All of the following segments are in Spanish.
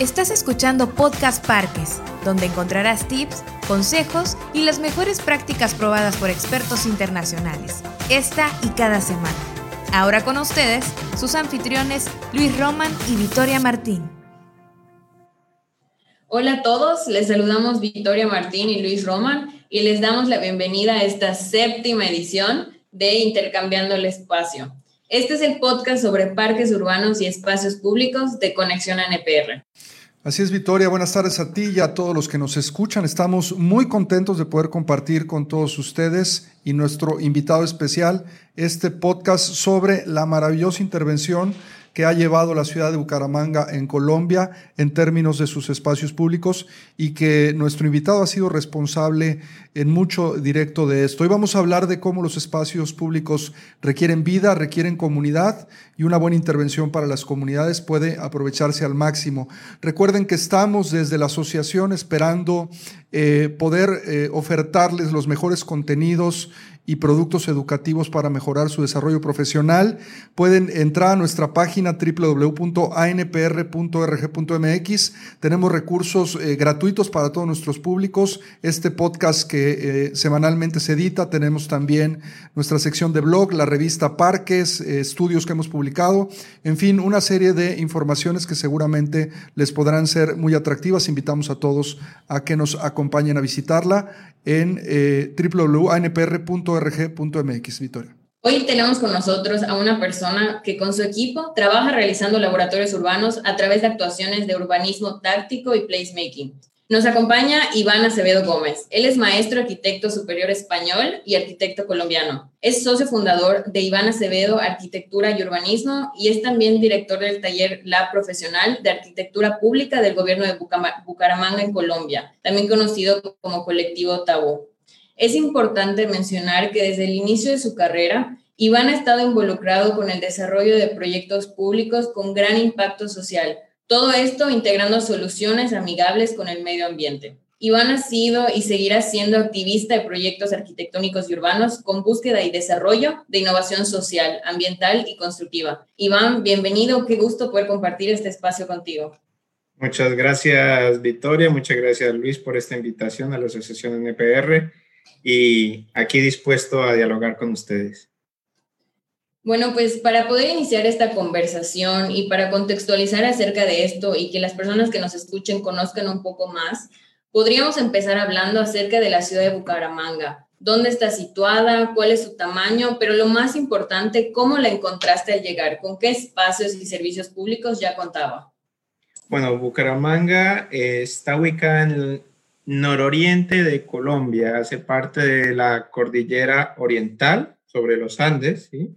Estás escuchando Podcast Parques, donde encontrarás tips, consejos y las mejores prácticas probadas por expertos internacionales, esta y cada semana. Ahora con ustedes, sus anfitriones Luis Roman y Victoria Martín. Hola a todos, les saludamos Victoria Martín y Luis Roman y les damos la bienvenida a esta séptima edición de Intercambiando el Espacio. Este es el podcast sobre parques urbanos y espacios públicos de Conexión NPR. Así es, Victoria. Buenas tardes a ti y a todos los que nos escuchan. Estamos muy contentos de poder compartir con todos ustedes y nuestro invitado especial este podcast sobre la maravillosa intervención que ha llevado la ciudad de Bucaramanga en Colombia en términos de sus espacios públicos y que nuestro invitado ha sido responsable en mucho directo de esto. Hoy vamos a hablar de cómo los espacios públicos requieren vida, requieren comunidad y una buena intervención para las comunidades puede aprovecharse al máximo. Recuerden que estamos desde la asociación esperando eh, poder eh, ofertarles los mejores contenidos y productos educativos para mejorar su desarrollo profesional. Pueden entrar a nuestra página www.anpr.org.mx. Tenemos recursos eh, gratuitos para todos nuestros públicos. Este podcast que eh, semanalmente se edita. Tenemos también nuestra sección de blog, la revista Parques, eh, estudios que hemos publicado. En fin, una serie de informaciones que seguramente les podrán ser muy atractivas. Invitamos a todos a que nos acompañen a visitarla en eh, Victoria. Hoy tenemos con nosotros a una persona que con su equipo trabaja realizando laboratorios urbanos a través de actuaciones de urbanismo táctico y placemaking. Nos acompaña Iván Acevedo Gómez. Él es maestro arquitecto superior español y arquitecto colombiano. Es socio fundador de Iván Acevedo Arquitectura y Urbanismo y es también director del taller Lab Profesional de Arquitectura Pública del gobierno de Bucaramanga en Colombia, también conocido como colectivo Tabú. Es importante mencionar que desde el inicio de su carrera, Iván ha estado involucrado con el desarrollo de proyectos públicos con gran impacto social, todo esto integrando soluciones amigables con el medio ambiente. Iván ha sido y seguirá siendo activista de proyectos arquitectónicos y urbanos con búsqueda y desarrollo de innovación social, ambiental y constructiva. Iván, bienvenido, qué gusto poder compartir este espacio contigo. Muchas gracias, Victoria, muchas gracias, Luis, por esta invitación a la Asociación NPR y aquí dispuesto a dialogar con ustedes. Bueno, pues para poder iniciar esta conversación y para contextualizar acerca de esto y que las personas que nos escuchen conozcan un poco más, podríamos empezar hablando acerca de la ciudad de Bucaramanga. ¿Dónde está situada? ¿Cuál es su tamaño? Pero lo más importante, ¿cómo la encontraste al llegar? ¿Con qué espacios y servicios públicos ya contaba? Bueno, Bucaramanga eh, está ubicada en nororiente de Colombia, hace parte de la cordillera oriental sobre los Andes. Eh,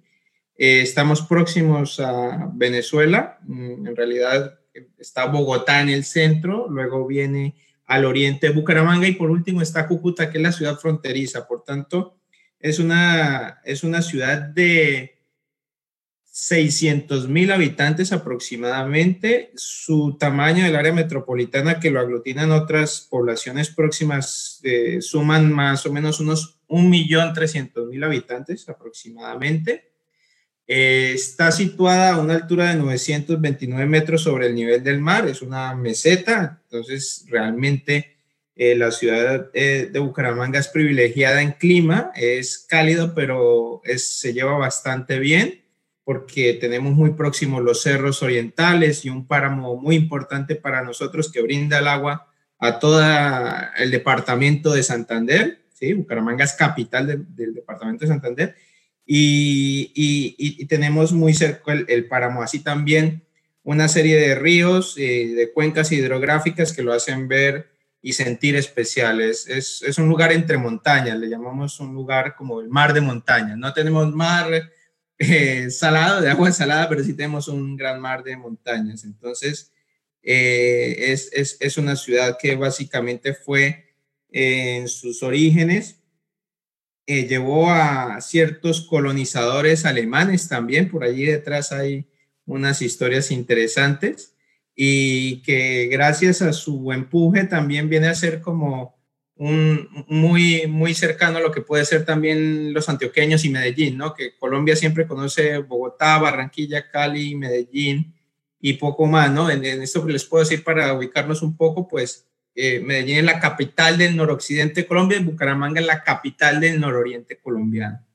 estamos próximos a Venezuela, mm, en realidad está Bogotá en el centro, luego viene al oriente Bucaramanga y por último está Cúcuta, que es la ciudad fronteriza. Por tanto, es una, es una ciudad de 600 mil habitantes aproximadamente. Su tamaño del área metropolitana que lo aglutinan otras poblaciones próximas eh, suman más o menos unos 1.300.000 habitantes aproximadamente. Eh, está situada a una altura de 929 metros sobre el nivel del mar, es una meseta, entonces realmente eh, la ciudad de Bucaramanga es privilegiada en clima, es cálido, pero se lleva bastante bien porque tenemos muy próximos los cerros orientales y un páramo muy importante para nosotros que brinda el agua a todo el departamento de Santander. ¿sí? Bucaramanga es capital del departamento de Santander y, tenemos muy cerca el, páramo, así también una serie de ríos, eh, de cuencas hidrográficas que lo hacen ver y sentir especiales. Es, es, un lugar entre montañas, le llamamos un lugar como el mar de montañas. No tenemos mar eh, salado, de agua salada, pero sí tenemos un gran mar de montañas. Entonces, eh, es, es, es, una ciudad que básicamente fue en sus orígenes eh, llevó a ciertos colonizadores alemanes también, por allí detrás hay unas historias interesantes y que gracias a su empuje también viene a ser como muy, muy cercano a lo que puede ser también los antioqueños y Medellín, ¿no? Que Colombia siempre conoce Bogotá, Barranquilla, Cali, Medellín y poco más, ¿no? En, esto que les puedo decir para ubicarnos un poco, pues eh, Medellín es la capital del noroccidente de Colombia y Bucaramanga es la capital del nororiente colombiano.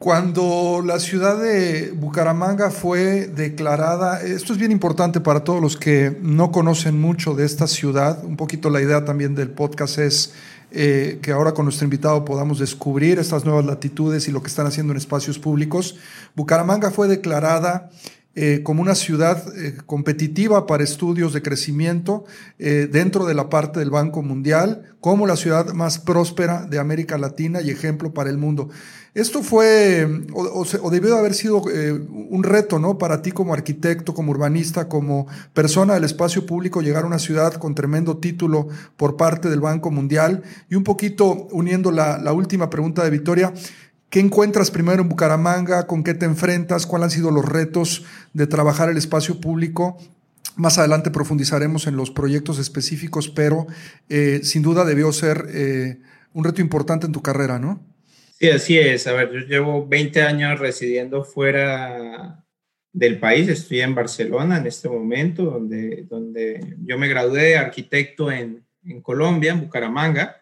Cuando la ciudad de Bucaramanga fue declarada, esto es bien importante para todos los que no conocen mucho de esta ciudad, un poquito la idea también del podcast es eh, que ahora con nuestro invitado podamos descubrir estas nuevas latitudes y lo que están haciendo en espacios públicos. Bucaramanga fue declarada eh, como una ciudad eh, competitiva para estudios de crecimiento dentro de la parte del Banco Mundial, como la ciudad más próspera de América Latina y ejemplo para el mundo. Esto fue, o, debió de haber sido un reto, ¿no? Para ti como arquitecto, como urbanista, como persona del espacio público, llegar a una ciudad con tremendo título por parte del Banco Mundial. Y un poquito uniendo la, la última pregunta de Victoria, ¿Qué encuentras primero en Bucaramanga? ¿Con qué te enfrentas? ¿Cuáles han sido los retos de trabajar el espacio público? Más adelante profundizaremos en los proyectos específicos, pero eh, sin duda debió ser eh, un reto importante en tu carrera, ¿no? Sí, así es. A ver, yo llevo 20 años residiendo fuera del país. Estoy en Barcelona en este momento, donde, donde yo me gradué de arquitecto en, en Colombia, en Bucaramanga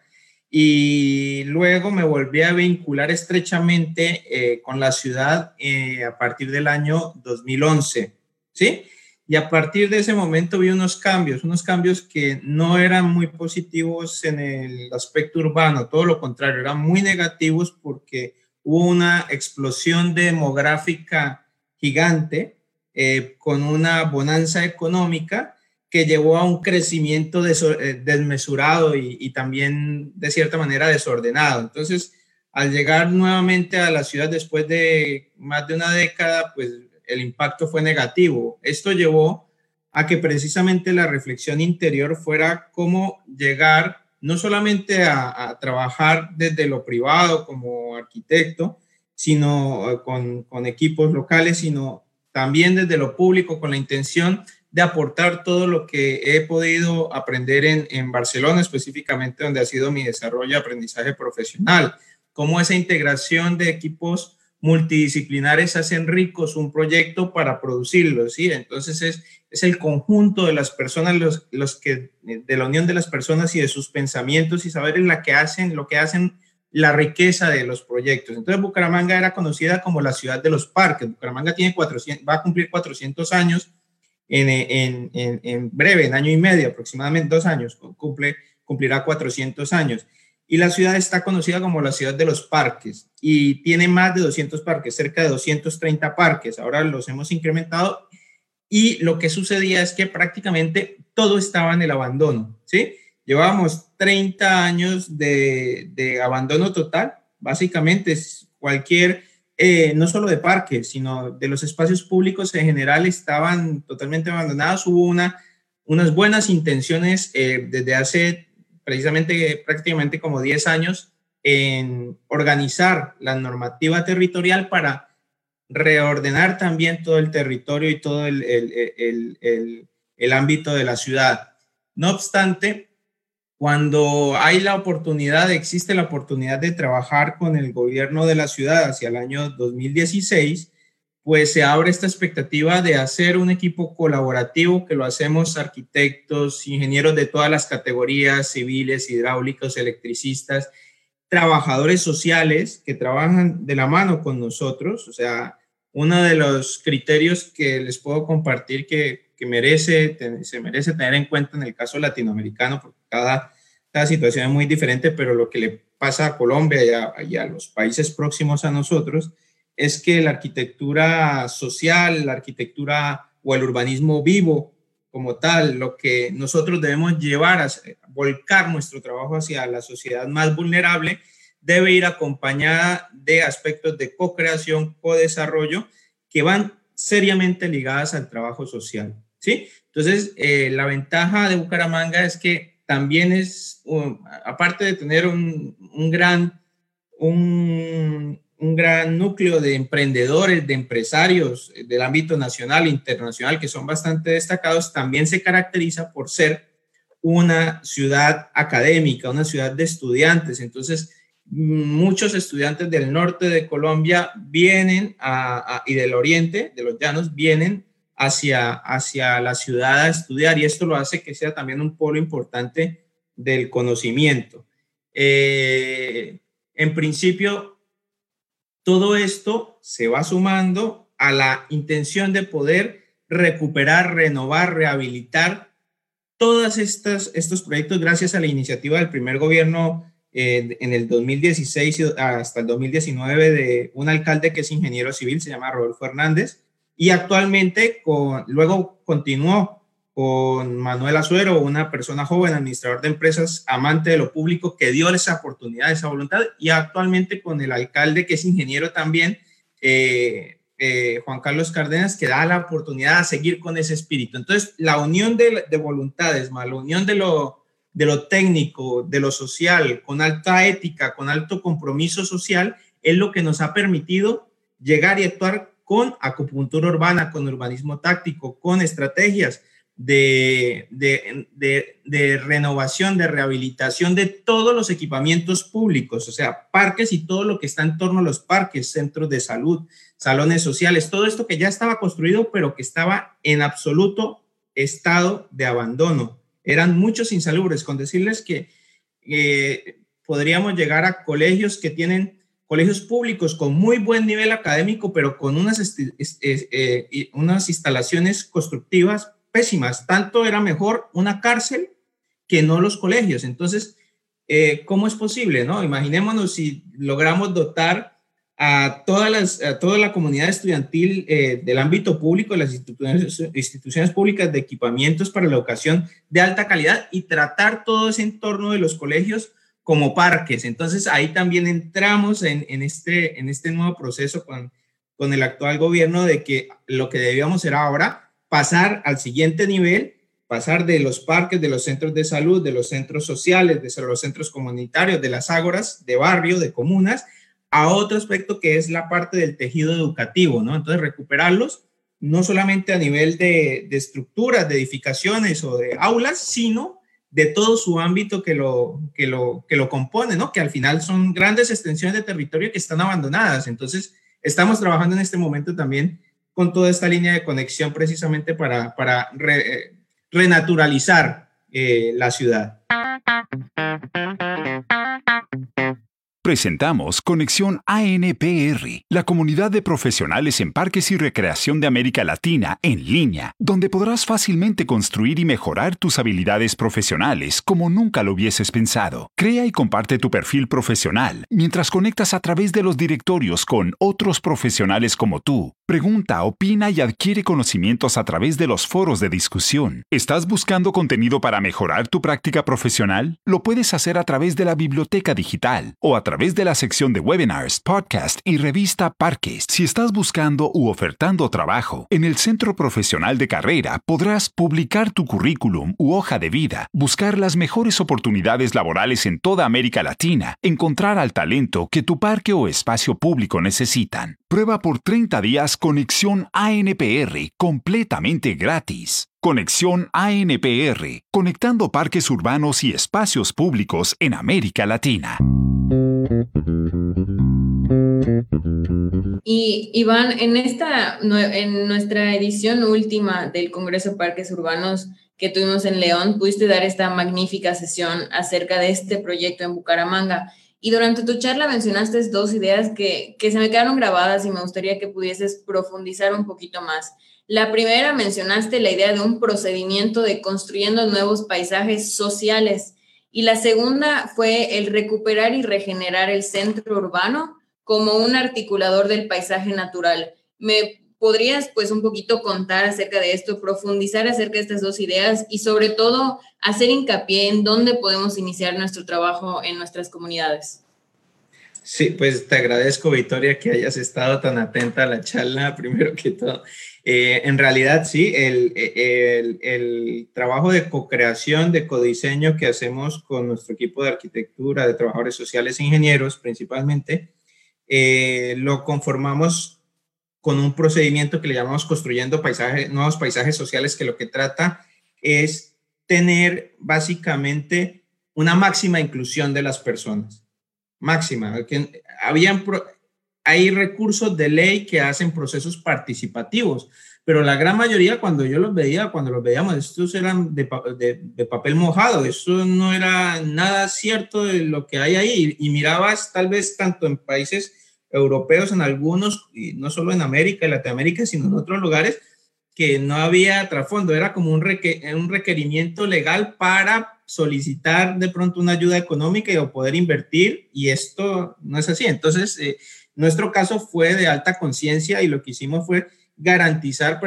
y luego me volví a vincular estrechamente eh, con la ciudad eh, a partir del año 2011, ¿sí? Y a partir de ese momento vi unos cambios, unos cambios que no eran muy positivos en el aspecto urbano, todo lo contrario, eran muy negativos porque hubo una explosión demográfica gigante eh, con una bonanza económica que llevó a un crecimiento eh, desmesurado y, también de cierta manera desordenado. Entonces, al llegar nuevamente a la ciudad después de más de una década, pues el impacto fue negativo. Esto llevó a que precisamente la reflexión interior fuera cómo llegar no solamente a, trabajar desde lo privado como arquitecto, sino eh, con, con equipos locales, sino también desde lo público con la intención de aportar todo lo que he podido aprender en, en Barcelona, específicamente donde ha sido mi desarrollo y aprendizaje profesional, cómo esa integración de equipos multidisciplinares hacen ricos un proyecto para producirlo, ¿sí? Entonces es, es el conjunto de las personas, los, los que, de la unión de las personas y de sus pensamientos y saber en la que hacen, lo que hacen la riqueza de los proyectos. Entonces Bucaramanga era conocida como la ciudad de los parques. Bucaramanga tiene 400, va a cumplir 400 años en, en, en, breve, en año y medio, aproximadamente dos años, cumple, cumplirá 400 años. Y la ciudad está conocida como la ciudad de los parques y tiene más de 200 parques, cerca de 230 parques. Ahora los hemos incrementado y lo que sucedía es que prácticamente todo estaba en el abandono, ¿sí? Llevábamos 30 años de, de abandono total, básicamente cualquier eh, no solo de parques, sino de los espacios públicos en general estaban totalmente abandonados. Hubo una, unas buenas intenciones eh, desde hace precisamente prácticamente como 10 años en organizar la normativa territorial para reordenar también todo el territorio y todo el, el ámbito de la ciudad. No obstante, cuando hay la oportunidad, existe la oportunidad de trabajar con el gobierno de la ciudad hacia el año 2016, pues se abre esta expectativa de hacer un equipo colaborativo que lo hacemos arquitectos, ingenieros de todas las categorías, civiles, hidráulicos, electricistas, trabajadores sociales que trabajan de la mano con nosotros. O sea, uno de los criterios que les puedo compartir que que merece, se merece tener en cuenta en el caso latinoamericano, porque cada, cada situación es muy diferente, pero lo que le pasa a Colombia y a, los países próximos a nosotros es que la arquitectura social, la arquitectura o el urbanismo vivo como tal, lo que nosotros debemos llevar a volcar nuestro trabajo hacia la sociedad más vulnerable, debe ir acompañada de aspectos de co-creación, co-desarrollo, que van seriamente ligadas al trabajo social. ¿sí? Entonces, eh, la ventaja de Bucaramanga es que también es, aparte de tener un, gran, un, gran núcleo de emprendedores, de empresarios del ámbito nacional e internacional que son bastante destacados, también se caracteriza por ser una ciudad académica, una ciudad de estudiantes. Entonces, muchos estudiantes del norte de Colombia vienen y del oriente, de los llanos, vienen hacia, hacia la ciudad a estudiar y esto lo hace que sea también un polo importante del conocimiento. Eh, en principio, todo esto se va sumando a la intención de poder recuperar, renovar, rehabilitar todos estos proyectos gracias a la iniciativa del primer gobierno eh, en el 2016 hasta el 2019 de un alcalde que es ingeniero civil, se llama Rodolfo Hernández, y actualmente luego continuó con Manuel Azuero, una persona joven, administrador de empresas, amante de lo público, que dio esa oportunidad, esa voluntad, y actualmente con el alcalde que es ingeniero también, eh, eh, Juan Carlos Cárdenas, que da la oportunidad de seguir con ese espíritu. Entonces, la unión de, voluntades, más la unión de lo, de lo técnico, de lo social, con alta ética, con alto compromiso social, es lo que nos ha permitido llegar y actuar con acupuntura urbana, con urbanismo táctico, con estrategias de, de, renovación, de rehabilitación de todos los equipamientos públicos, o sea, parques y todo lo que está en torno a los parques, centros de salud, salones sociales, todo esto que ya estaba construido, pero que estaba en absoluto estado de abandono. Eran muchos insalubres, con decirles que podríamos llegar a colegios que tienen colegios públicos con muy buen nivel académico, pero con unas, eh, unas instalaciones constructivas pésimas. Tanto era mejor una cárcel que no los colegios. Entonces, eh, ¿cómo es posible? No? Imaginémonos si logramos dotar a, toda la comunidad estudiantil eh, del ámbito público, las instituciones, públicas de equipamientos para la educación de alta calidad y tratar todo ese entorno de los colegios como parques. Entonces ahí también entramos en, este, este nuevo proceso con, con el actual gobierno de que lo que debíamos era ahora pasar al siguiente nivel, pasar de los parques, de los centros de salud, de los centros sociales, de los centros comunitarios, de las ágoras, de barrio, de comunas, a otro aspecto que es la parte del tejido educativo, ¿no? Entonces, recuperarlos no solamente a nivel de, estructuras, de edificaciones o de aulas, sino de todo su ámbito que lo, que, lo, que lo compone, ¿no? Que al final son grandes extensiones de territorio que están abandonadas. Entonces, estamos trabajando en este momento también con toda esta línea de conexión precisamente para, eh, renaturalizar eh, la ciudad. Presentamos Conexión ANPR, la comunidad de profesionales en parques y recreación de América Latina en línea, donde podrás fácilmente construir y mejorar tus habilidades profesionales como nunca lo hubieses pensado. Crea y comparte tu perfil profesional mientras conectas a través de los directorios con otros profesionales como tú. Pregunta, opina y adquiere conocimientos a través de los foros de discusión. ¿Estás buscando contenido para mejorar tu práctica profesional? Lo puedes hacer a través de la biblioteca digital o a través de la sección de webinars, podcast y revista Parques. Si estás buscando u ofertando trabajo, en el Centro Profesional de Carrera podrás publicar tu currículum u hoja de vida, buscar las mejores oportunidades laborales en toda América Latina, encontrar al talento que tu parque o espacio público necesitan. Prueba por 30 días Conexión ANPR completamente gratis. Conexión ANPR, conectando parques urbanos y espacios públicos en América Latina. Y Iván, en esta, en nuestra edición última del Congreso Parques Urbanos que tuvimos en León, pudiste dar esta magnífica sesión acerca de este proyecto en Bucaramanga. Y durante tu charla mencionaste dos ideas que, que se me quedaron grabadas y me gustaría que pudieses profundizar un poquito más. La primera mencionaste la idea de un procedimiento de construyendo nuevos paisajes sociales y la segunda fue el recuperar y regenerar el centro urbano como un articulador del paisaje natural. ¿Me podrías pues un poquito contar acerca de esto, profundizar acerca de estas dos ideas y sobre todo hacer hincapié en dónde podemos iniciar nuestro trabajo en nuestras comunidades? Sí, pues te agradezco, Victoria, que hayas estado tan atenta a la charla, primero que todo. Eh, en realidad, sí, el, trabajo de co-creación, de codiseño que hacemos con nuestro equipo de arquitectura, de trabajadores sociales e ingenieros principalmente, eh, lo conformamos con un procedimiento que le llamamos construyendo paisajes, nuevos paisajes sociales, que lo que trata es tener básicamente una máxima inclusión de las personas. Máxima. Que habían hay recursos de ley que hacen procesos participativos, pero la gran mayoría cuando yo los veía, cuando los veíamos, estos eran de, papel mojado, eso no era nada cierto de lo que hay ahí y, mirabas tal vez tanto en países europeos, en algunos, y no solo en América y Latinoamérica, sino en otros lugares, que no había trasfondo, era como un, un requerimiento legal para solicitar de pronto una ayuda económica y o poder invertir, y esto no es así. Entonces, eh, nuestro caso fue de alta conciencia y lo que hicimos fue garantizar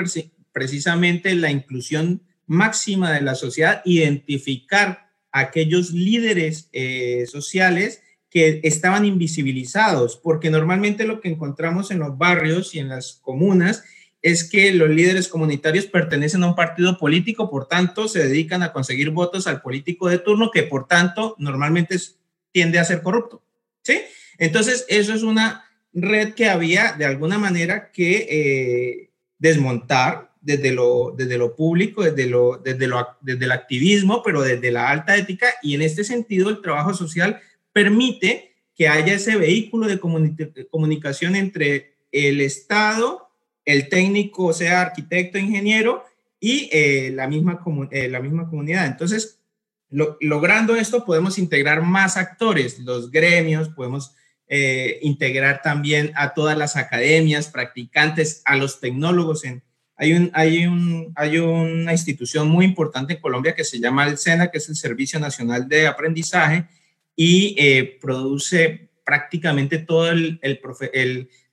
precisamente la inclusión máxima de la sociedad, identificar aquellos líderes eh, sociales que estaban invisibilizados, porque normalmente lo que encontramos en los barrios y en las comunas es que los líderes comunitarios pertenecen a un partido político, por tanto, se dedican a conseguir votos al político de turno, que por tanto normalmente tiende a ser corrupto. ¿Sí? Entonces, eso es una red que había de alguna manera que eh, desmontar desde lo, desde lo público, desde, lo, desde, lo, desde el activismo, pero desde la alta ética. Y en este sentido, el trabajo social permite que haya ese vehículo de comunicación entre el Estado, el técnico, sea arquitecto, ingeniero, y eh, la, misma eh, la misma comunidad. Entonces, logrando esto, podemos integrar más actores, los gremios, podemos eh, integrar también a todas las academias, practicantes, a los tecnólogos. En, hay, un, hay, un, hay una institución muy importante en Colombia que se llama el SENA, que es el Servicio Nacional de Aprendizaje, y eh, produce prácticamente todo el,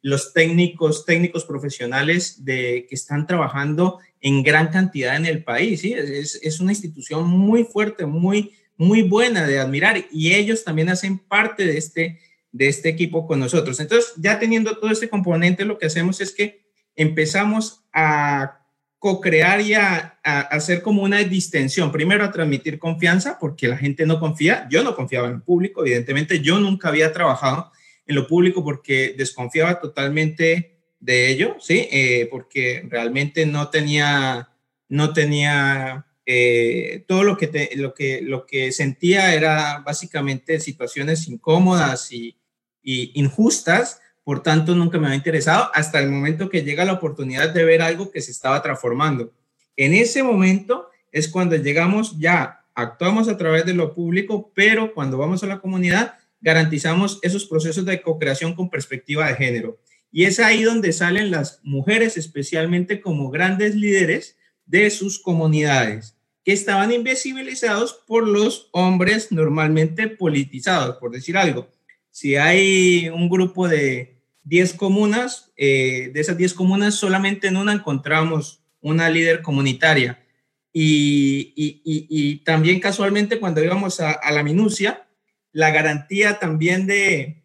los técnicos, técnicos profesionales que están trabajando en gran cantidad en el país. ¿sí? Es, es, una institución muy fuerte, muy, muy buena de admirar y ellos también hacen parte de este, de este equipo con nosotros. Entonces, ya teniendo todo este componente, lo que hacemos es que empezamos a co-crear y a, hacer como una distensión. Primero, a transmitir confianza, porque la gente no confía. Yo no confiaba en el público, evidentemente. Yo nunca había trabajado en lo público porque desconfiaba totalmente de ello, ¿sí? Eh, porque realmente no tenía, no tenía eh, todo lo que, lo, que, lo que sentía era básicamente situaciones incómodas y, injustas, por tanto nunca me había interesado hasta el momento que llega la oportunidad de ver algo que se estaba transformando. En ese momento es cuando llegamos ya, actuamos a través de lo público, pero cuando vamos a la comunidad garantizamos esos procesos de co-creación con perspectiva de género. Y es ahí donde salen las mujeres especialmente como grandes líderes de sus comunidades que estaban invisibilizados por los hombres normalmente politizados, por decir algo. Si hay un grupo de 10 comunas, eh, de esas 10 comunas solamente en una encontramos una líder comunitaria. Y, y, y, también casualmente cuando íbamos a, la minucia, la garantía también de,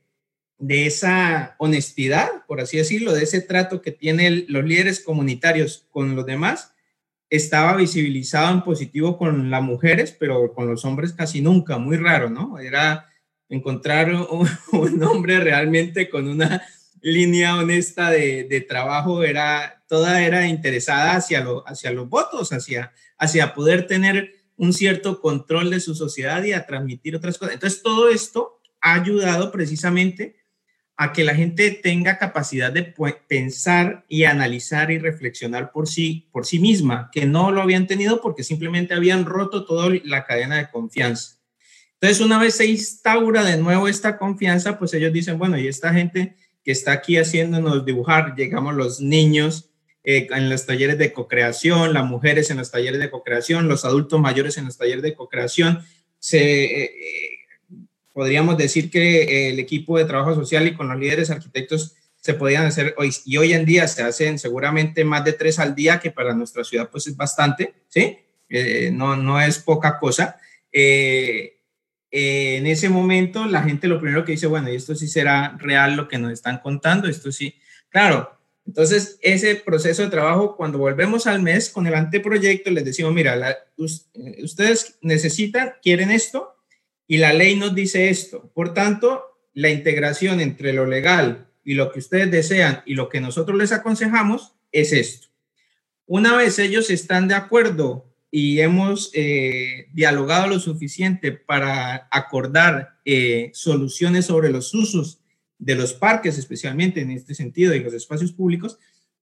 de esa honestidad, por así decirlo, de ese trato que tienen los líderes comunitarios con los demás, estaba visibilizado en positivo con las mujeres, pero con los hombres casi nunca, muy raro, ¿no? Era encontrar un, hombre realmente con una línea honesta de, trabajo, era, toda era interesada hacia, lo, hacia los votos, hacia, hacia poder tener un cierto control de su sociedad y a transmitir otras cosas. Entonces, todo esto ha ayudado precisamente a que la gente tenga capacidad de pensar y analizar y reflexionar por sí, por sí misma, que no lo habían tenido porque simplemente habían roto toda la cadena de confianza. Entonces, una vez se instaura de nuevo esta confianza, pues ellos dicen, bueno, y esta gente que está aquí haciéndonos dibujar, llegamos los niños eh, en los talleres de cocreación, las mujeres en los talleres de cocreación, los adultos mayores en los talleres de cocreación, se... Eh, eh, podríamos decir que el equipo de trabajo social y con los líderes arquitectos se podían hacer hoy y hoy en día se hacen seguramente más de tres al día, que para nuestra ciudad pues es bastante, ¿sí? Eh, no, no es poca cosa. Eh, eh, en ese momento la gente lo primero que dice, bueno, esto sí será real lo que nos están contando, esto sí, claro. Entonces, ese proceso de trabajo, cuando volvemos al mes con el anteproyecto, les decimos, mira, ustedes necesitan, quieren esto, y la ley nos dice esto. Por tanto, la integración entre lo legal y lo que ustedes desean y lo que nosotros les aconsejamos es esto. Una vez ellos están de acuerdo y hemos eh, dialogado lo suficiente para acordar eh, soluciones sobre los usos de los parques, especialmente en este sentido, y los espacios públicos,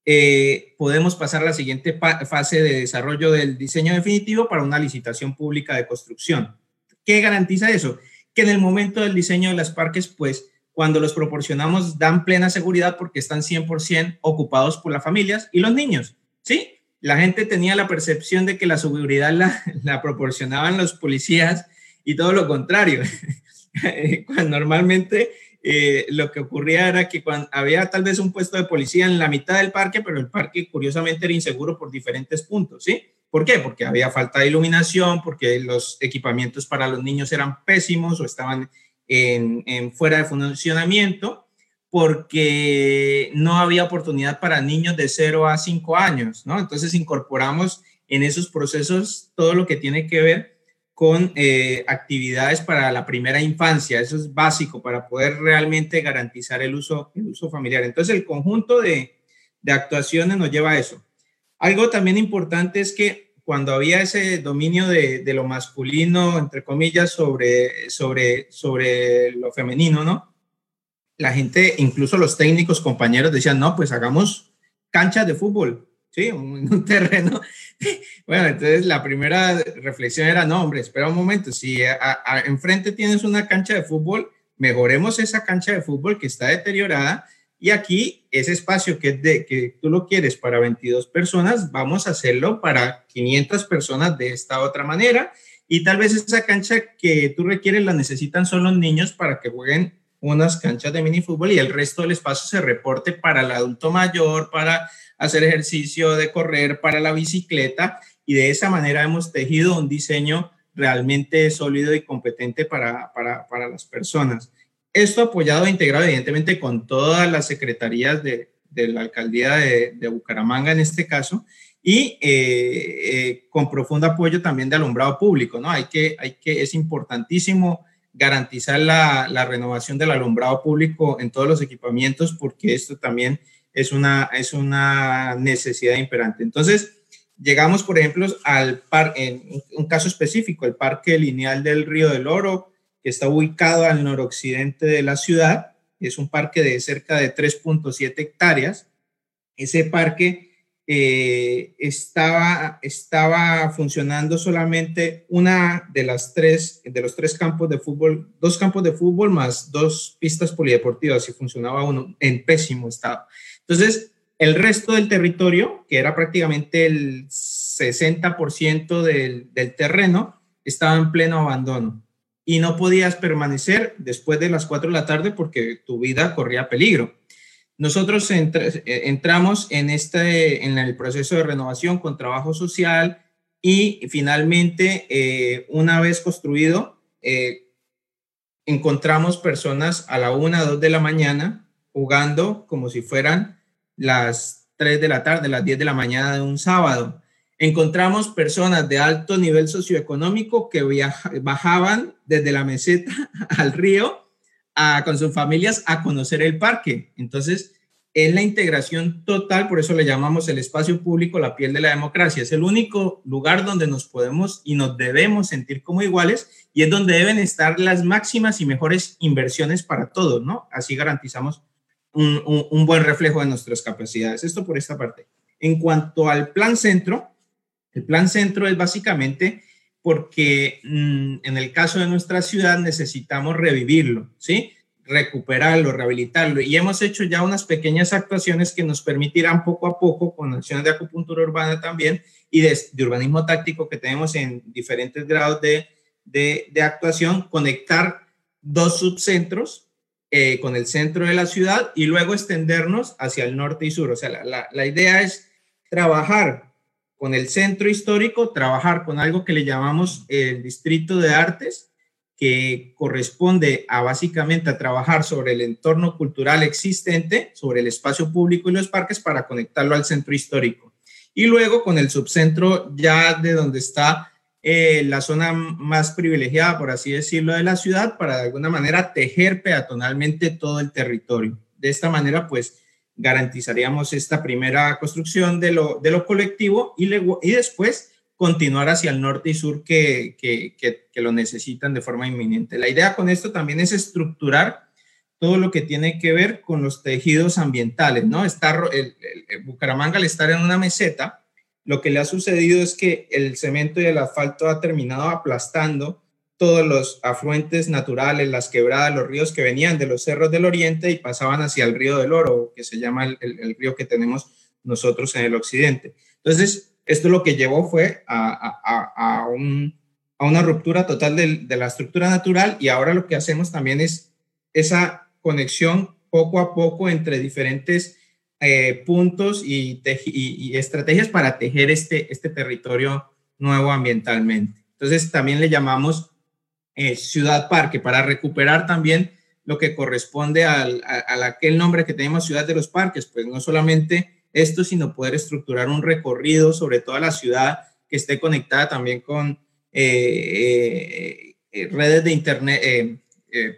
eh, podemos pasar a la siguiente fase de desarrollo del diseño definitivo para una licitación pública de construcción. ¿Qué garantiza eso? Que en el momento del diseño de los parques, pues cuando los proporcionamos dan plena seguridad porque están 100% ocupados por las familias y los niños. ¿Sí? La gente tenía la percepción de que la seguridad la, proporcionaban los policías y todo lo contrario. normalmente eh, lo que ocurría era que cuando había tal vez un puesto de policía en la mitad del parque, pero el parque curiosamente era inseguro por diferentes puntos, ¿sí? ¿Por qué? Porque había falta de iluminación, porque los equipamientos para los niños eran pésimos o estaban fuera de funcionamiento, porque no había oportunidad para niños de 0 a 5 años, ¿no? Entonces incorporamos en esos procesos todo lo que tiene que ver con eh, actividades para la primera infancia. Eso es básico para poder realmente garantizar el uso, el uso familiar. Entonces, el conjunto de, de actuaciones nos lleva a eso. Algo también importante es que cuando había ese dominio de, de, lo masculino, entre comillas, sobre, sobre, sobre lo femenino, ¿no? La gente, incluso los técnicos, compañeros, decían, no, pues hagamos canchas de fútbol, ¿sí? Un, un terreno bueno, entonces la primera reflexión era, no, hombre, espera un momento, si enfrente tienes una cancha de fútbol, mejoremos esa cancha de fútbol que está deteriorada y aquí ese espacio que, que tú lo quieres para 22 personas, vamos a hacerlo para 500 personas de esta otra manera y tal vez esa cancha que tú requieres la necesitan solo niños para que jueguen unas canchas de minifútbol y el resto del espacio se reporte para el adulto mayor, para hacer ejercicio de correr para la bicicleta y de esa manera hemos tejido un diseño realmente sólido y competente para, para, para las personas. Esto apoyado e integrado evidentemente con todas las secretarías de, la alcaldía de, de, Bucaramanga en este caso y eh, eh, con profundo apoyo también de alumbrado público, ¿no? Hay que, hay que, es importantísimo garantizar la, renovación del alumbrado público en todos los equipamientos porque esto también es una, es una necesidad imperante. Entonces, llegamos, por ejemplo, al par, en un caso específico, el Parque Lineal del Río del Oro, que está ubicado al noroccidente de la ciudad. Es un parque de cerca de 3.7 hectáreas. Ese parque eh, estaba, estaba funcionando solamente una de las tres, de los tres campos de fútbol, dos campos de fútbol más dos pistas polideportivas y funcionaba uno en pésimo estado. Entonces, el resto del territorio, que era prácticamente el 60% del, del terreno, estaba en pleno abandono y no podías permanecer después de las 4 de la tarde porque tu vida corría peligro. Nosotros eh, entramos en, este, en el proceso de renovación con trabajo social y finalmente, eh, una vez construido, eh, encontramos personas a la 1, 2 de la mañana jugando como si fueran las 3 de la tarde, las 10 de la mañana de un sábado. Encontramos personas de alto nivel socioeconómico que bajaban desde la meseta al río a, con sus familias a conocer el parque. Entonces, es la integración total, por eso le llamamos el espacio público la piel de la democracia. Es el único lugar donde nos podemos y nos debemos sentir como iguales y es donde deben estar las máximas y mejores inversiones para todos, ¿no? Así garantizamos un, buen reflejo de nuestras capacidades. Esto por esta parte. En cuanto al plan centro, el plan centro es básicamente porque mm, en el caso de nuestra ciudad necesitamos revivirlo, ¿sí? recuperarlo, rehabilitarlo. Y hemos hecho ya unas pequeñas actuaciones que nos permitirán poco a poco, con acciones de acupuntura urbana también y de, urbanismo táctico que tenemos en diferentes grados de, de, de actuación, conectar dos subcentros eh, con el centro de la ciudad y luego extendernos hacia el norte y sur. O sea, la, la, idea es trabajar con el centro histórico, trabajar con algo que le llamamos el distrito de artes, que corresponde a básicamente a trabajar sobre el entorno cultural existente, sobre el espacio público y los parques para conectarlo al centro histórico. Y luego con el subcentro ya de donde está eh, la zona más privilegiada, por así decirlo, de la ciudad para de alguna manera tejer peatonalmente todo el territorio. De esta manera, pues, garantizaríamos esta primera construcción de lo, de lo colectivo y, y después continuar hacia el norte y sur que, que, que, que lo necesitan de forma inminente. La idea con esto también es estructurar todo lo que tiene que ver con los tejidos ambientales, ¿no? Estar, el, Bucaramanga al estar en una meseta, lo que le ha sucedido es que el cemento y el asfalto ha terminado aplastando todos los afluentes naturales, las quebradas, los ríos que venían de los cerros del oriente y pasaban hacia el río del Oro, que se llama el, río que tenemos nosotros en el occidente. Entonces, esto lo que llevó fue a, una ruptura total de, la estructura natural y ahora lo que hacemos también es esa conexión poco a poco entre diferentes eh, puntos y, estrategias para tejer este, este territorio nuevo ambientalmente. Entonces, también le llamamos eh, ciudad parque para recuperar también lo que corresponde al, a, aquel nombre que tenemos Ciudad de los Parques, pues no solamente esto, sino poder estructurar un recorrido sobre toda la ciudad que esté conectada también con eh, eh, redes de internet,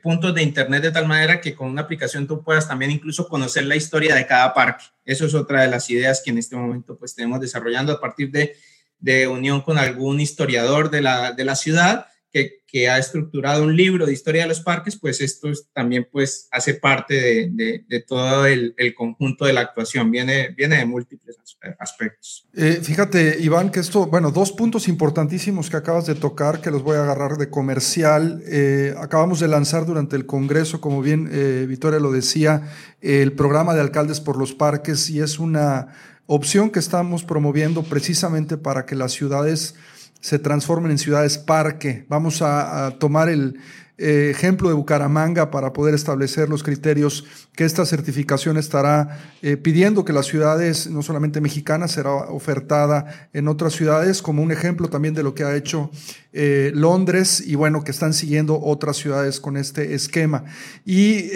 puntos de internet de tal manera que con una aplicación tú puedas también incluso conocer la historia de cada parque. Eso es otra de las ideas que en este momento pues tenemos desarrollando a partir de, de unión con algún historiador de la, de la ciudad que, ha estructurado un libro de historia de los parques, pues esto también pues hace parte de, de, todo el, conjunto de la actuación, viene, viene de múltiples aspectos. Eh, fíjate, Iván, que esto, bueno, dos puntos importantísimos que acabas de tocar, que los voy a agarrar de comercial. Eh, acabamos de lanzar durante el Congreso, como bien eh, Victoria lo decía, el programa de alcaldes por los parques y es una opción que estamos promoviendo precisamente para que las ciudades se transformen en ciudades parque. Vamos a, tomar el eh, ejemplo de Bucaramanga para poder establecer los criterios que esta certificación estará eh, pidiendo que las ciudades, no solamente mexicanas, será ofertada en otras ciudades, como un ejemplo también de lo que ha hecho eh, Londres y bueno, que están siguiendo otras ciudades con este esquema. Y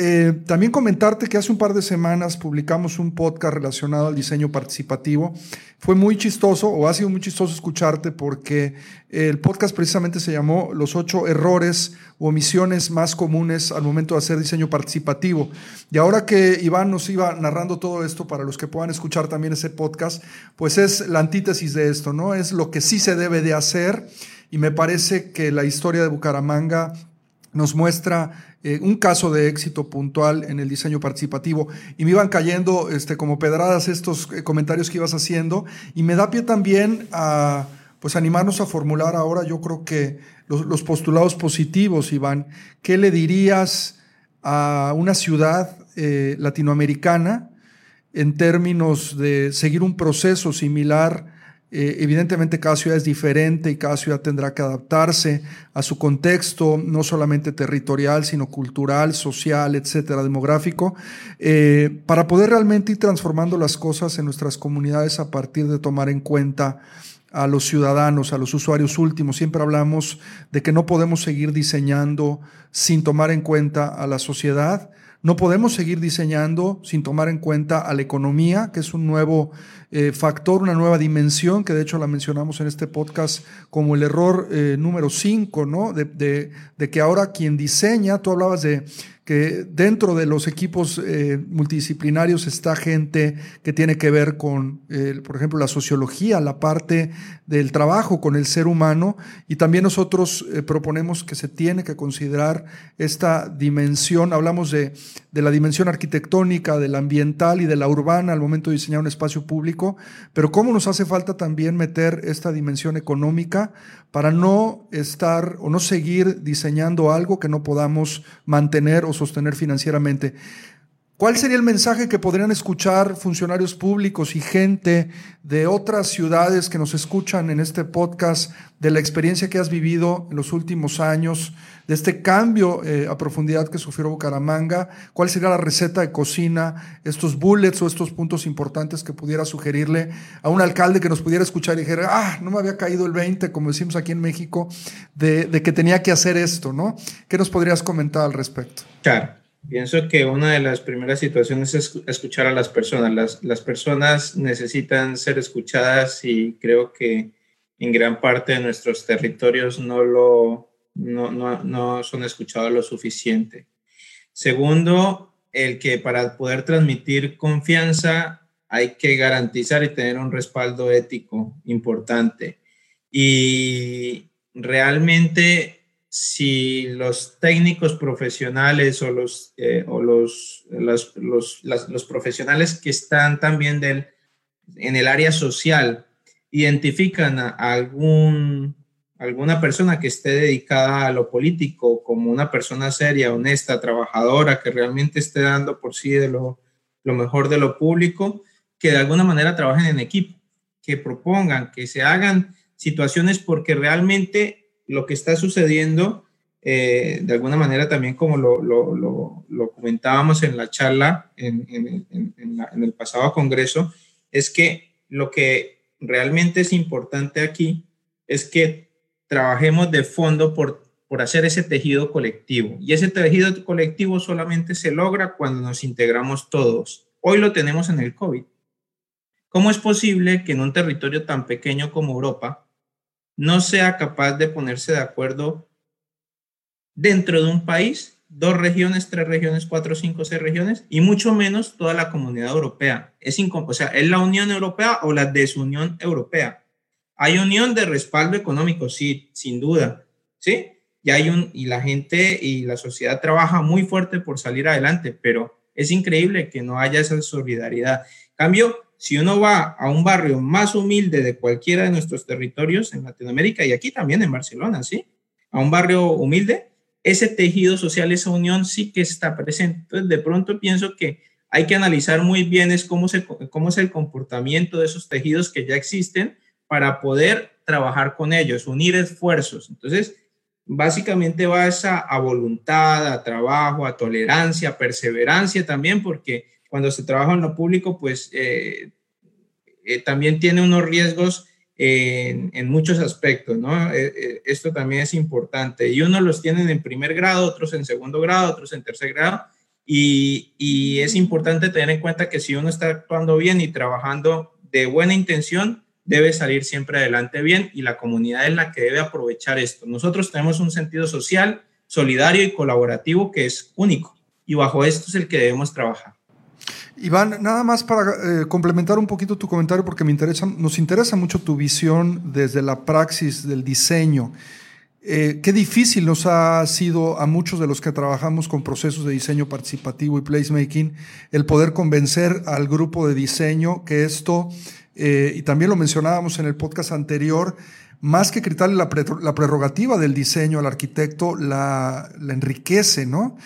también comentarte que hace un par de semanas publicamos un podcast relacionado al diseño participativo. Fue muy chistoso, o ha sido muy chistoso escucharte, porque el podcast precisamente se llamó Los ocho errores o omisiones más comunes al momento de hacer diseño participativo. Y ahora que Iván nos iba narrando todo esto, para los que puedan escuchar también ese podcast, pues es la antítesis de esto, ¿no? Es lo que sí se debe de hacer. Y me parece que la historia de Bucaramanga nos muestra eh, un caso de éxito puntual en el diseño participativo y me iban cayendo este, como pedradas estos eh, comentarios que ibas haciendo y me da pie también a pues animarnos a formular ahora yo creo que los, postulados positivos, Iván. ¿Qué le dirías a una ciudad eh, latinoamericana en términos de seguir un proceso similar. Eh, evidentemente cada ciudad es diferente y cada ciudad tendrá que adaptarse a su contexto, no solamente territorial, sino cultural, social, etcétera, demográfico, eh, para poder realmente ir transformando las cosas en nuestras comunidades a partir de tomar en cuenta a los ciudadanos, a los usuarios últimos. Siempre hablamos de que no podemos seguir diseñando sin tomar en cuenta a la sociedad no podemos seguir diseñando sin tomar en cuenta a la economía, que es un nuevo eh, factor, una nueva dimensión, que de hecho la mencionamos en este podcast como el error eh, número 5, ¿no? De, de, que ahora quien diseña, tú hablabas de que dentro de los equipos eh, multidisciplinarios está gente que tiene que ver con, eh, por ejemplo, la sociología, la parte del trabajo con el ser humano, y también nosotros eh, proponemos que se tiene que considerar esta dimensión, hablamos de, de la dimensión arquitectónica, de la ambiental y de la urbana al momento de diseñar un espacio público, pero cómo nos hace falta también meter esta dimensión económica para no estar o no seguir diseñando algo que no podamos mantener sostener financieramente. ¿Cuál sería el mensaje que podrían escuchar funcionarios públicos y gente de otras ciudades que nos escuchan en este podcast de la experiencia que has vivido en los últimos años, de este cambio eh, a profundidad que sufrió Bucaramanga? ¿Cuál sería la receta de cocina, estos bullets o estos puntos importantes que pudiera sugerirle a un alcalde que nos pudiera escuchar y dijera, ah, no me había caído el 20, como decimos aquí en México, de, de que tenía que hacer esto, ¿no? ¿Qué nos podrías comentar al respecto? Claro. Pienso que una de las primeras situaciones es escuchar a las personas. Las, las personas necesitan ser escuchadas y creo que en gran parte de nuestros territorios no, lo, no, no, no son escuchados lo suficiente. Segundo, el que para poder transmitir confianza hay que garantizar y tener un respaldo ético importante. Y realmente si los técnicos profesionales o los, eh, o los, los, los, profesionales que están también del, en el área social identifican a algún, alguna persona que esté dedicada a lo político como una persona seria, honesta, trabajadora, que realmente esté dando por sí de lo, lo mejor de lo público, que de alguna manera trabajen en equipo, que propongan, que se hagan situaciones porque realmente lo que está sucediendo, eh, de alguna manera también como lo, comentábamos en la charla en, en, en, el pasado Congreso, es que lo que realmente es importante aquí es que trabajemos de fondo por, por hacer ese tejido colectivo. Y ese tejido colectivo solamente se logra cuando nos integramos todos. Hoy lo tenemos en el COVID. ¿Cómo es posible que en un territorio tan pequeño como Europa no sea capaz de ponerse de acuerdo dentro de un país, dos regiones, tres regiones, cuatro, cinco, seis regiones, y mucho menos toda la comunidad europea. Es o sea, ¿es la Unión Europea o la desunión europea? Hay unión de respaldo económico, sí, sin duda, ¿sí? Y, hay un, y la gente y la sociedad trabaja muy fuerte por salir adelante, pero es increíble que no haya esa solidaridad. Cambio, si uno va a un barrio más humilde de cualquiera de nuestros territorios en Latinoamérica y aquí también en Barcelona, ¿sí? A un barrio humilde, ese tejido social, esa unión sí que está presente. Entonces, de pronto pienso que hay que analizar muy bien es cómo, es el comportamiento de esos tejidos que ya existen para poder trabajar con ellos, unir esfuerzos. Entonces, básicamente va esa a voluntad, a trabajo, a tolerancia, a perseverancia también, porque cuando se trabaja en lo público, pues eh, eh, también tiene unos riesgos en, muchos aspectos, ¿no? Eh, esto también es importante. Y unos los tienen en primer grado, otros en segundo grado, otros en tercer grado. Y, y es importante tener en cuenta que si uno está actuando bien y trabajando de buena intención, debe salir siempre adelante bien y la comunidad es la que debe aprovechar esto. Nosotros tenemos un sentido social, solidario y colaborativo que es único y bajo esto es el que debemos trabajar. Iván, nada más para eh, complementar un poquito tu comentario, porque me interesa, nos interesa mucho tu visión desde la praxis del diseño. Eh, qué difícil nos ha sido a muchos de los que trabajamos con procesos de diseño participativo y placemaking el poder convencer al grupo de diseño que esto, eh, y también lo mencionábamos en el podcast anterior, más que quitarle la, prerrogativa del diseño al arquitecto, la, enriquece, ¿no?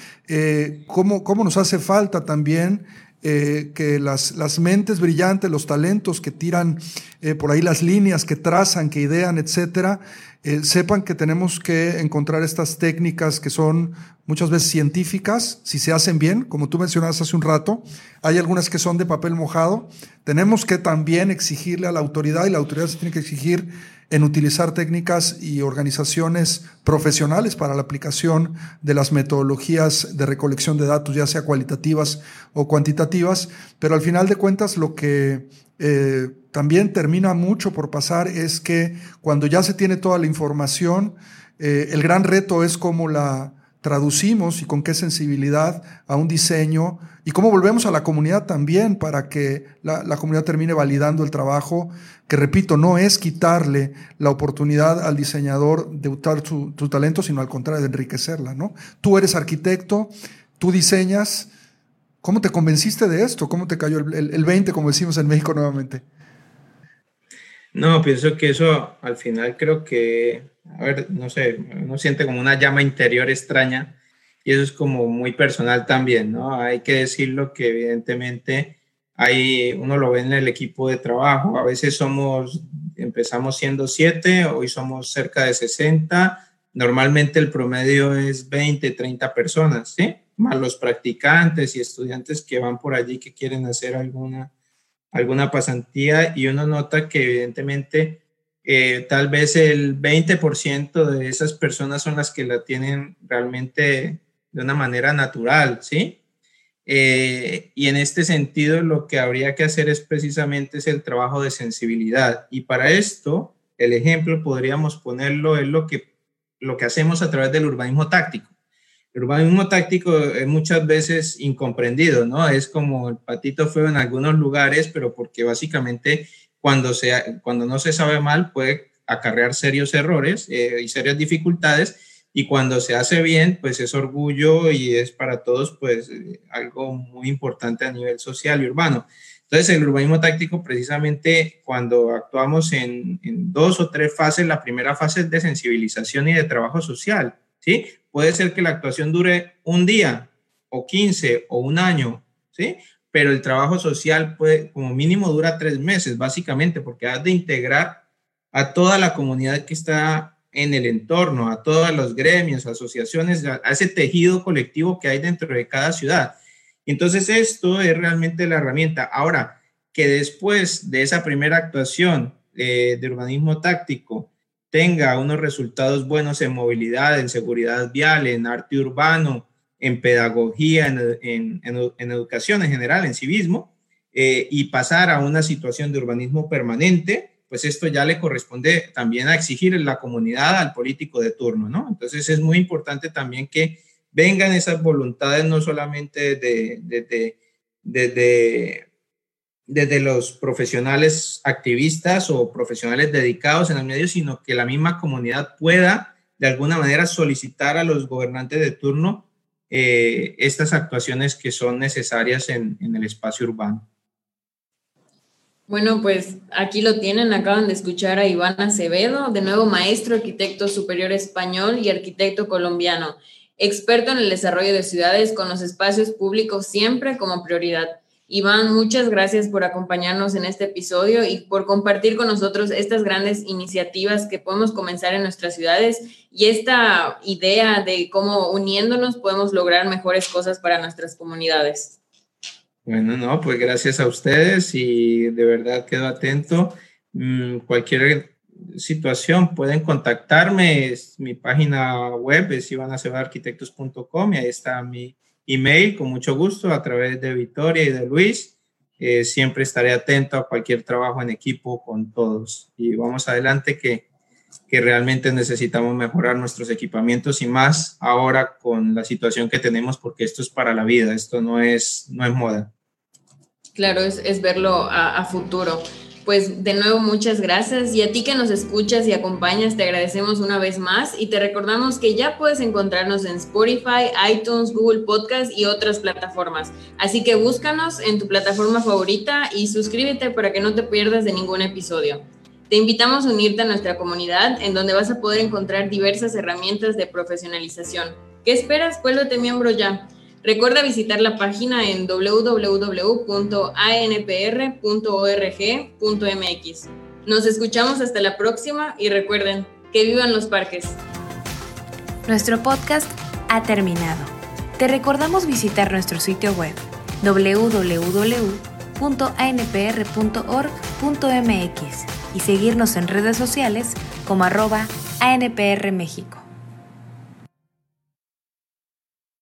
¿cómo, ¿Cómo nos hace falta también eh, que las, las, mentes brillantes, los talentos que tiran eh, por ahí las líneas, que trazan, que idean, etcétera, eh, sepan que tenemos que encontrar estas técnicas que son muchas veces científicas, si se hacen bien, como tú mencionabas hace un rato, hay algunas que son de papel mojado, tenemos que también exigirle a la autoridad y la autoridad se tiene que exigir en utilizar técnicas y organizaciones profesionales para la aplicación de las metodologías de recolección de datos, ya sea cualitativas o cuantitativas, pero al final de cuentas lo que eh, también termina mucho por pasar es que cuando ya se tiene toda la información, eh, el gran reto es cómo la traducimos y con qué sensibilidad a un diseño y cómo volvemos a la comunidad también para que la, comunidad termine validando el trabajo, que repito, no es quitarle la oportunidad al diseñador de usar su, talento, sino al contrario, de enriquecerla, ¿no? Tú eres arquitecto, tú diseñas, ¿cómo te convenciste de esto? ¿Cómo te cayó el, el 20, como decimos en México nuevamente? No, pienso que eso al final creo que a ver, no sé, uno siente como una llama interior extraña y eso es como muy personal también, ¿no? Hay que decirlo que evidentemente hay, uno lo ve en el equipo de trabajo, a veces somos, empezamos siendo siete, hoy somos cerca de 60, normalmente el promedio es 20, 30 personas, ¿sí? Más los practicantes y estudiantes que van por allí que quieren hacer alguna, alguna pasantía y uno nota que evidentemente eh, tal vez el 20% de esas personas son las que la tienen realmente de una manera natural, ¿sí? Eh, y en este sentido lo que habría que hacer es precisamente es el trabajo de sensibilidad. Y para esto, el ejemplo podríamos ponerlo es lo que, lo que hacemos a través del urbanismo táctico. El urbanismo táctico es muchas veces incomprendido, ¿no? Es como el patito feo en algunos lugares, pero porque básicamente cuando, cuando no se sabe mal puede acarrear serios errores eh, y serias dificultades, y cuando se hace bien, pues es orgullo y es para todos pues algo muy importante a nivel social y urbano. Entonces, el urbanismo táctico, precisamente cuando actuamos en, en, dos o tres fases, la primera fase es de sensibilización y de trabajo social, ¿sí? Puede ser que la actuación dure un día o 15 o un año, ¿sí? Pero el trabajo social puede, como mínimo dura tres meses, básicamente, porque has de integrar a toda la comunidad que está en el entorno, a todos los gremios, asociaciones, a ese tejido colectivo que hay dentro de cada ciudad. Entonces, esto es realmente la herramienta. Ahora, que después de esa primera actuación eh, de urbanismo táctico tenga unos resultados buenos en movilidad, en seguridad vial, en arte urbano, en pedagogía, en, educación en general, en civismo, eh, y pasar a una situación de urbanismo permanente, pues esto ya le corresponde también a exigir en la comunidad al político de turno, ¿no? Entonces es muy importante también que vengan esas voluntades no solamente de, desde los profesionales activistas o profesionales dedicados en el medio, sino que la misma comunidad pueda de alguna manera solicitar a los gobernantes de turno eh, estas actuaciones que son necesarias en, en el espacio urbano. Bueno, pues aquí lo tienen, acaban de escuchar a Iván Acevedo, de nuevo maestro, arquitecto superior español y arquitecto colombiano experto en el desarrollo de ciudades con los espacios públicos siempre como prioridad. Iván, muchas gracias por acompañarnos en este episodio y por compartir con nosotros estas grandes iniciativas que podemos comenzar en nuestras ciudades y esta idea de cómo uniéndonos podemos lograr mejores cosas para nuestras comunidades. Bueno, no, pues gracias a ustedes y de verdad quedo atento. Mm, cualquier situación pueden contactarme, es, mi página web es ivanacebarquitectos.com y ahí está mi email, con mucho gusto, a través de Victoria y de Luis. Eh, siempre estaré atento a cualquier trabajo en equipo con todos. Y vamos adelante que, que realmente necesitamos mejorar nuestros equipamientos y más ahora con la situación que tenemos porque esto es para la vida, esto no es, no es moda. Claro, es, es verlo a, a futuro. Pues de nuevo muchas gracias y a ti que nos escuchas y acompañas te agradecemos una vez más y te recordamos que ya puedes encontrarnos en Spotify, iTunes, Google Podcast y otras plataformas. Así que búscanos en tu plataforma favorita y suscríbete para que no te pierdas de ningún episodio. Te invitamos a unirte a nuestra comunidad en donde vas a poder encontrar diversas herramientas de profesionalización. ¿Qué esperas? Vuélvete miembro ya. Recuerda visitar la página en www.anpr.org.mx. Nos escuchamos hasta la próxima y recuerden, que vivan los parques. Nuestro podcast ha terminado. Te recordamos visitar nuestro sitio web www.anpr.org.mx y seguirnos en redes sociales como arroba ANPR México.